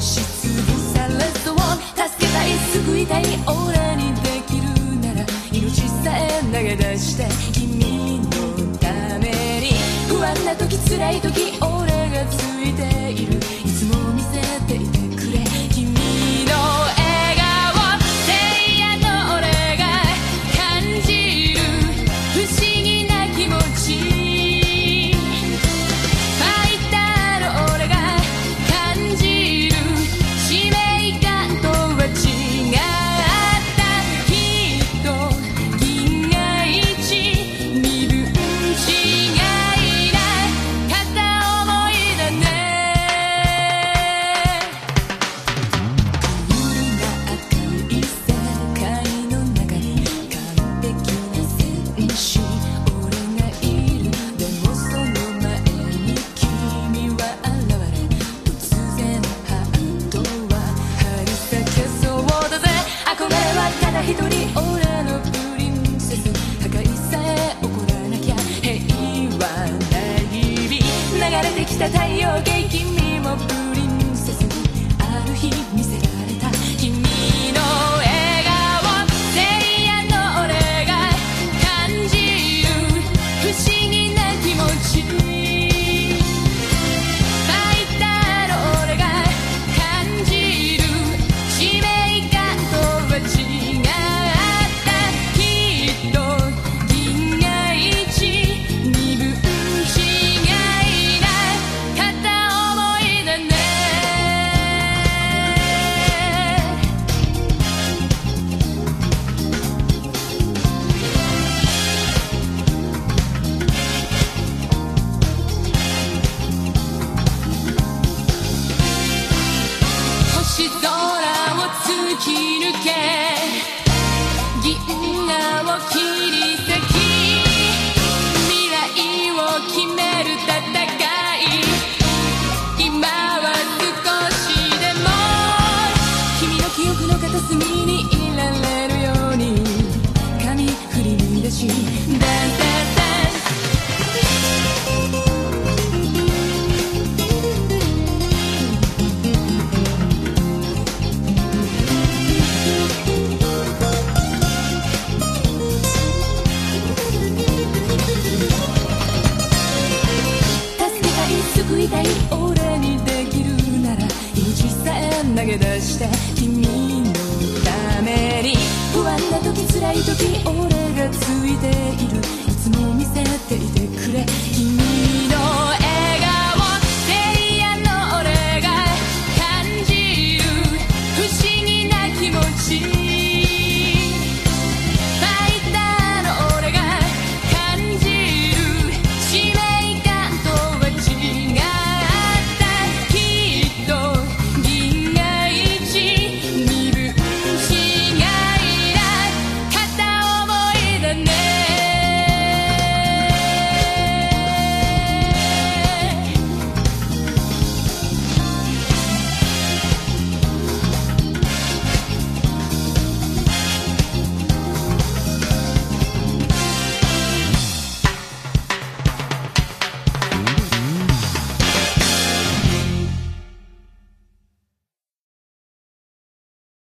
し潰されそう助けたい救いたい俺にできるなら命さえ投げ出して君のために不安な時辛い時君もプリンセス。ある日見せき抜け。銀河を切り俺にできるなら意地投げ出して君のために。不安な時辛い時